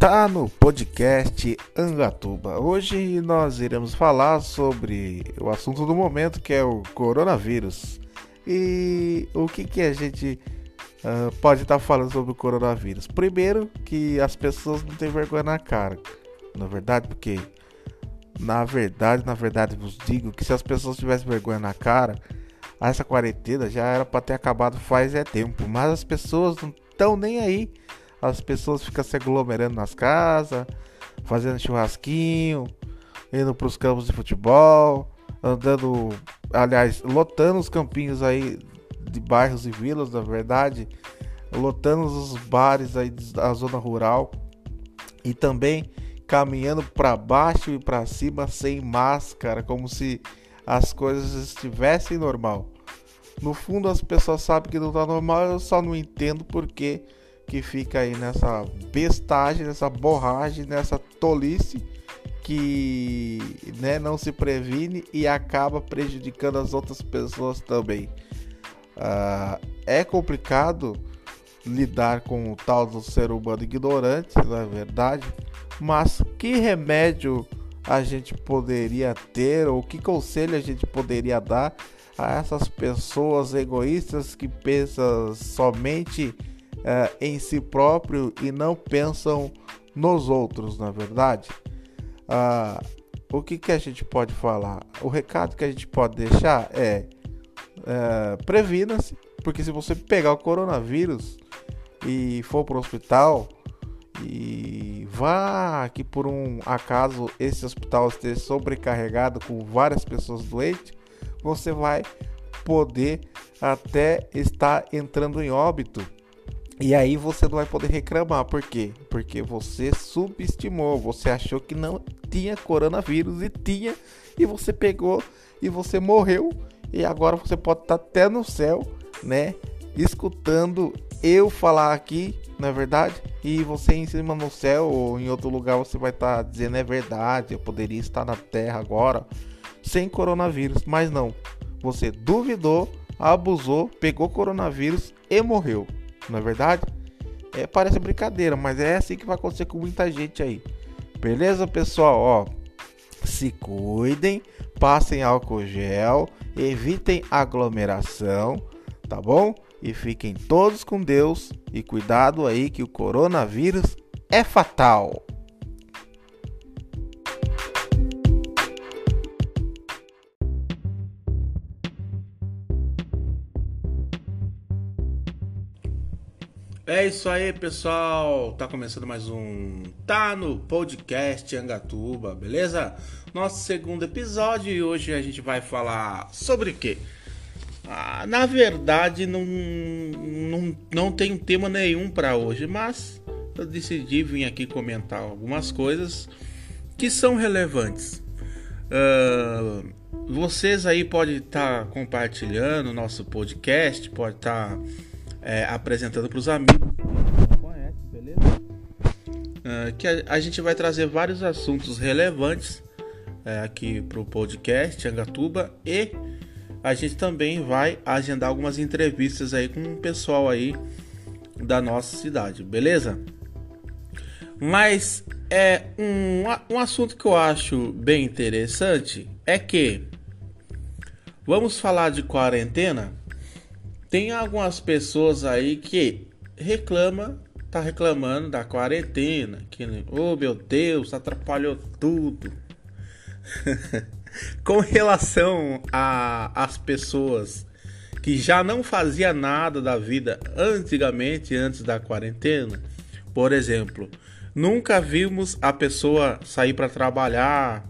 Tá no podcast Angatuba. Hoje nós iremos falar sobre o assunto do momento que é o coronavírus. E o que, que a gente uh, pode estar tá falando sobre o coronavírus? Primeiro, que as pessoas não têm vergonha na cara. Na verdade, porque na verdade, na verdade, vos digo que se as pessoas tivessem vergonha na cara, essa quarentena já era para ter acabado faz é tempo. Mas as pessoas não estão nem aí as pessoas ficam se aglomerando nas casas, fazendo churrasquinho, indo para os campos de futebol, andando, aliás, lotando os campinhos aí de bairros e vilas, na verdade, lotando os bares aí da zona rural e também caminhando para baixo e para cima sem máscara, como se as coisas estivessem normal. No fundo, as pessoas sabem que não está normal, eu só não entendo porque que fica aí nessa bestagem, nessa borragem, nessa tolice que né, não se previne e acaba prejudicando as outras pessoas também. Uh, é complicado lidar com o tal do ser humano ignorante, na é verdade, mas que remédio a gente poderia ter ou que conselho a gente poderia dar a essas pessoas egoístas que pensam somente é, em si próprio e não pensam nos outros, na verdade. Ah, o que, que a gente pode falar? O recado que a gente pode deixar é, é previna-se, porque se você pegar o coronavírus e for para o hospital e vá que por um acaso esse hospital esteja sobrecarregado com várias pessoas doentes, você vai poder até estar entrando em óbito e aí você não vai poder reclamar, por quê? Porque você subestimou, você achou que não tinha coronavírus e tinha, e você pegou e você morreu, e agora você pode estar até no céu, né? Escutando eu falar aqui, na é verdade, e você em cima no céu ou em outro lugar você vai estar dizendo é verdade, eu poderia estar na terra agora sem coronavírus, mas não. Você duvidou, abusou, pegou coronavírus e morreu. Não é verdade? É, parece brincadeira, mas é assim que vai acontecer com muita gente aí. Beleza, pessoal? Ó, se cuidem, passem álcool gel, evitem aglomeração, tá bom? E fiquem todos com Deus e cuidado aí que o coronavírus é fatal. É isso aí, pessoal. Tá começando mais um Tá no Podcast Angatuba, beleza? Nosso segundo episódio e hoje a gente vai falar sobre o quê? Ah, na verdade, não, não, não tem tema nenhum para hoje, mas eu decidi vir aqui comentar algumas coisas que são relevantes. Uh, vocês aí podem estar tá compartilhando nosso podcast, pode estar. Tá é, apresentando para os amigos conhece, beleza? Uh, que a, a, gente vai trazer vários assuntos relevantes é, aqui para o podcast Angatuba e a gente também vai agendar algumas entrevistas aí com o pessoal aí da nossa cidade, beleza? Mas é um, um assunto que eu acho bem interessante é que vamos falar de quarentena tem algumas pessoas aí que reclama, tá reclamando da quarentena, que oh meu Deus, atrapalhou tudo. Com relação a as pessoas que já não fazia nada da vida antigamente, antes da quarentena, por exemplo, nunca vimos a pessoa sair para trabalhar,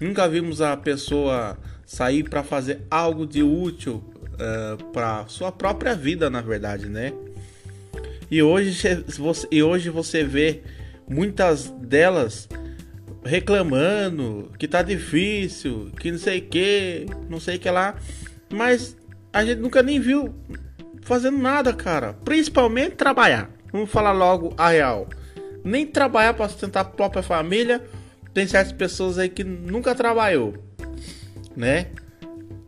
nunca vimos a pessoa sair para fazer algo de útil uh, eh, para sua própria vida, na verdade, né? E hoje, você, e hoje você vê muitas delas reclamando que tá difícil, que não sei que, não sei que lá, mas a gente nunca nem viu fazendo nada, cara. Principalmente trabalhar. Vamos falar logo a real. Nem trabalhar para sustentar a própria família. Tem certas pessoas aí que nunca trabalhou, né?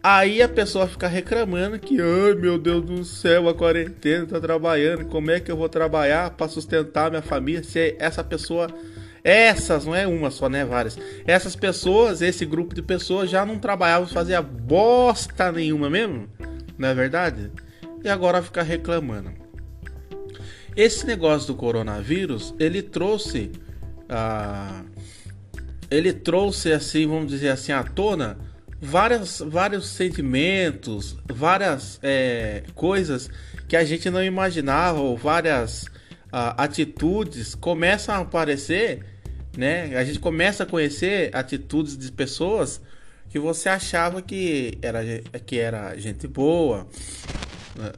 Aí a pessoa fica reclamando que, ai meu Deus do céu, a quarentena tá trabalhando, como é que eu vou trabalhar para sustentar minha família se essa pessoa essas, não é uma só, né? Várias. Essas pessoas, esse grupo de pessoas já não trabalhavam, fazia bosta nenhuma mesmo, não é verdade? E agora fica reclamando. Esse negócio do coronavírus, ele trouxe. Ah, ele trouxe, assim, vamos dizer assim, à tona várias, vários sentimentos, várias é, coisas que a gente não imaginava, ou várias ah, atitudes começam a aparecer né? A gente começa a conhecer atitudes de pessoas que você achava que era, que era gente boa.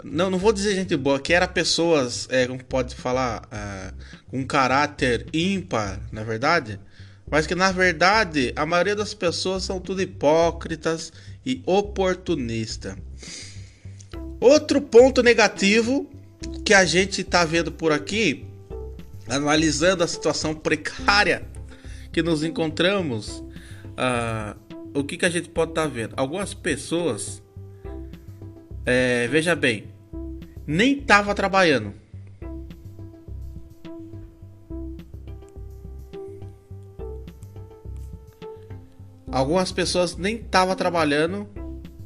Não, não vou dizer gente boa, que era pessoas, é, como pode falar, é, com um caráter ímpar, na é verdade. Mas que na verdade a maioria das pessoas são tudo hipócritas e oportunistas. Outro ponto negativo que a gente está vendo por aqui analisando a situação precária que nos encontramos, uh, o que, que a gente pode estar tá vendo? Algumas pessoas, é, veja bem, nem estava trabalhando. Algumas pessoas nem estavam trabalhando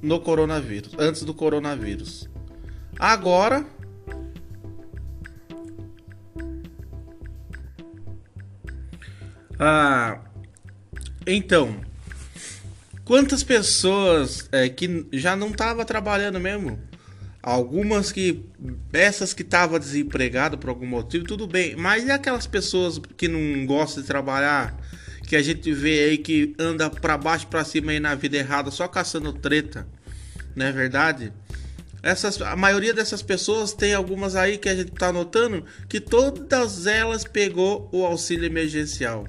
no coronavírus, antes do coronavírus. Agora Ah, então, quantas pessoas é, que já não estavam trabalhando mesmo? Algumas que essas que estavam desempregadas por algum motivo, tudo bem. Mas e aquelas pessoas que não gostam de trabalhar, que a gente vê aí que anda para baixo para cima aí na vida errada, só caçando treta, não é verdade? Essas, a maioria dessas pessoas tem algumas aí que a gente tá notando que todas elas pegou o auxílio emergencial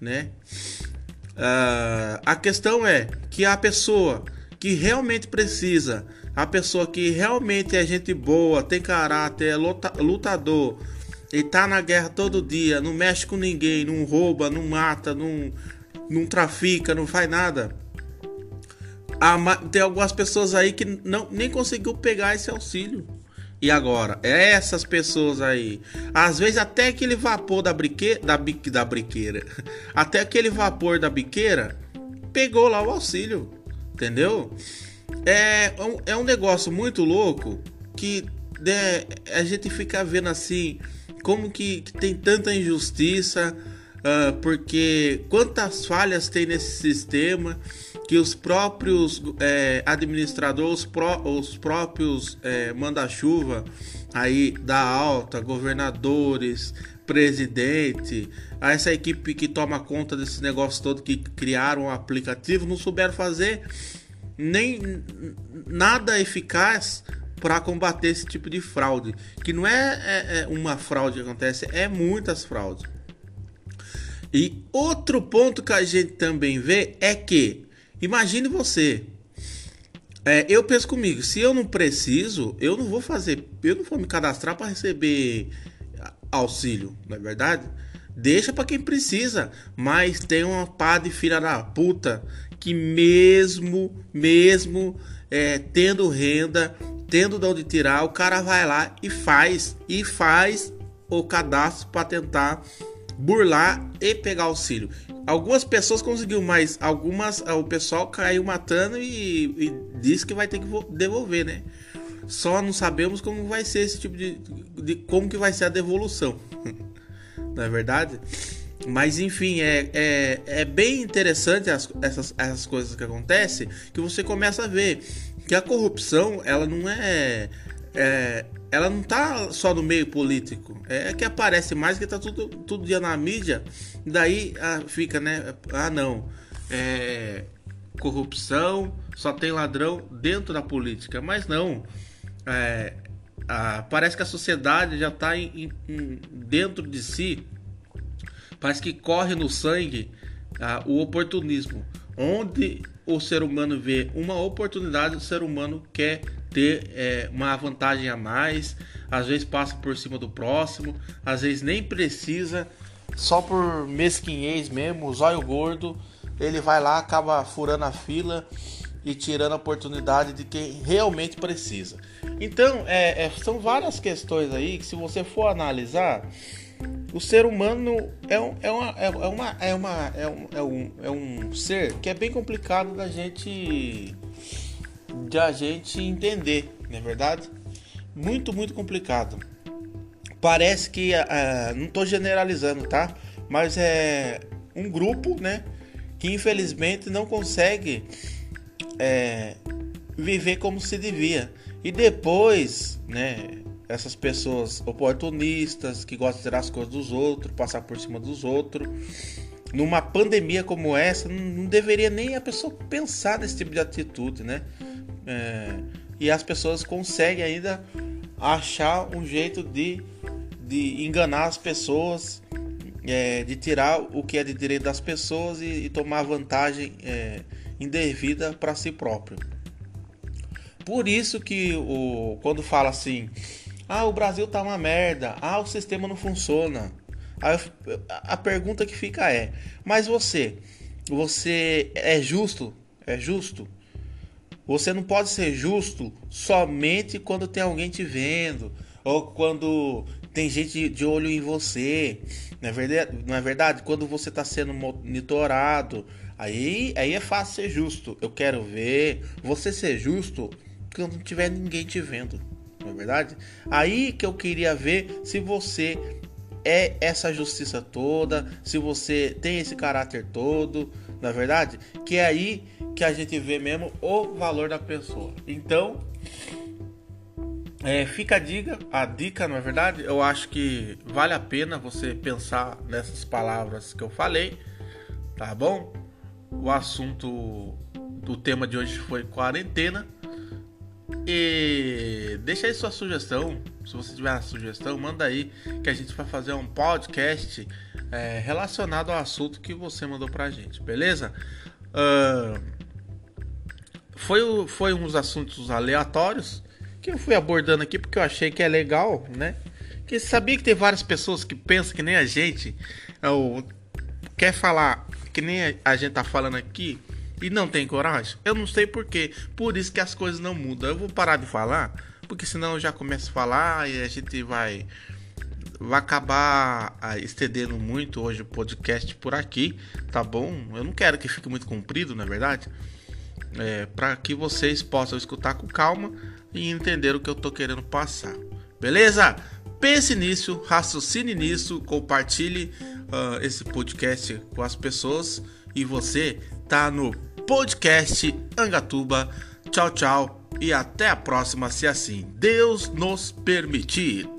né? Uh, a questão é que a pessoa que realmente precisa, a pessoa que realmente é gente boa, tem caráter, é lutador, e tá na guerra todo dia, não mexe com ninguém, não rouba, não mata, não, não trafica, não faz nada. tem algumas pessoas aí que não, nem conseguiu pegar esse auxílio. E agora, essas pessoas aí, às vezes até aquele vapor da briqueira, da, da briqueira, até aquele vapor da biqueira, pegou lá o auxílio, entendeu? É, é um negócio muito louco que né, a gente fica vendo assim, como que, que tem tanta injustiça, uh, porque quantas falhas tem nesse sistema que os próprios é, administradores, os, pró os próprios é, manda-chuva aí da alta, governadores, presidente, essa equipe que toma conta desse negócio todo que criaram o aplicativo não souberam fazer nem nada eficaz para combater esse tipo de fraude, que não é, é, é uma fraude que acontece, é muitas fraudes. E outro ponto que a gente também vê é que Imagine você. É, eu penso comigo, se eu não preciso, eu não vou fazer, eu não vou me cadastrar para receber auxílio, não é verdade? Deixa para quem precisa, mas tem uma pá de filha da puta que mesmo, mesmo é, tendo renda, tendo de onde tirar, o cara vai lá e faz, e faz o cadastro para tentar burlar e pegar auxílio. Algumas pessoas conseguiu, mas algumas o pessoal caiu matando e, e disse que vai ter que devolver, né? Só não sabemos como vai ser esse tipo de, de como que vai ser a devolução, não é verdade? Mas enfim, é, é, é bem interessante as, essas, essas coisas que acontecem, que você começa a ver que a corrupção ela não é, é ela não tá só no meio político. É que aparece mais que tá tudo, tudo dia na mídia. Daí ah, fica, né? Ah, não. É, corrupção, só tem ladrão dentro da política. Mas não. É, ah, parece que a sociedade já está em, em, dentro de si. Parece que corre no sangue ah, o oportunismo. Onde o ser humano vê uma oportunidade, o ser humano quer ter é, uma vantagem a mais, às vezes passa por cima do próximo, às vezes nem precisa, só por mesquinhez mesmo, zóio gordo, ele vai lá, acaba furando a fila e tirando a oportunidade de quem realmente precisa. Então, é, é, são várias questões aí que, se você for analisar, o ser humano é, um, é, uma, é, uma, é, uma, é, um, é, um, é um ser que é bem complicado da gente, de a gente entender, não é verdade? Muito, muito complicado. Parece que, uh, não estou generalizando, tá? Mas é um grupo, né? Que infelizmente não consegue é, viver como se devia. E depois, né? Essas pessoas oportunistas que gostam de tirar as coisas dos outros, passar por cima dos outros. Numa pandemia como essa, não deveria nem a pessoa pensar nesse tipo de atitude, né? É, e as pessoas conseguem ainda achar um jeito de, de enganar as pessoas, é, de tirar o que é de direito das pessoas e, e tomar vantagem é, indevida para si próprio. Por isso que o, quando fala assim, ah, o Brasil tá uma merda, ah, o sistema não funciona. A, a pergunta que fica é, mas você, você é justo? É justo? Você não pode ser justo somente quando tem alguém te vendo ou quando tem gente de olho em você. Não é verdade? Não é verdade? Quando você está sendo monitorado, aí, aí é fácil ser justo. Eu quero ver você ser justo quando não tiver ninguém te vendo. Não é verdade? Aí que eu queria ver se você é essa justiça toda, se você tem esse caráter todo, na é verdade? Que é aí que a gente vê mesmo o valor da pessoa. Então, é, fica a dica, a dica, não é verdade? Eu acho que vale a pena você pensar nessas palavras que eu falei, tá bom? O assunto do tema de hoje foi quarentena. E deixa aí sua sugestão. Se você tiver uma sugestão, manda aí que a gente vai fazer um podcast é, relacionado ao assunto que você mandou pra gente, beleza? Uh, foi, foi uns assuntos aleatórios que eu fui abordando aqui porque eu achei que é legal, né? Que sabia que tem várias pessoas que pensam que nem a gente, ou quer falar que nem a gente tá falando aqui e não tem coragem. Eu não sei porquê. Por isso que as coisas não mudam. Eu vou parar de falar, porque senão eu já começo a falar e a gente vai vai acabar ah, estendendo muito hoje o podcast por aqui, tá bom? Eu não quero que fique muito comprido, na é verdade, é, para que vocês possam escutar com calma e entender o que eu tô querendo passar. Beleza? Pense nisso, raciocine nisso, compartilhe uh, esse podcast com as pessoas e você tá no podcast Angatuba. Tchau, tchau e até a próxima, se assim Deus nos permitir.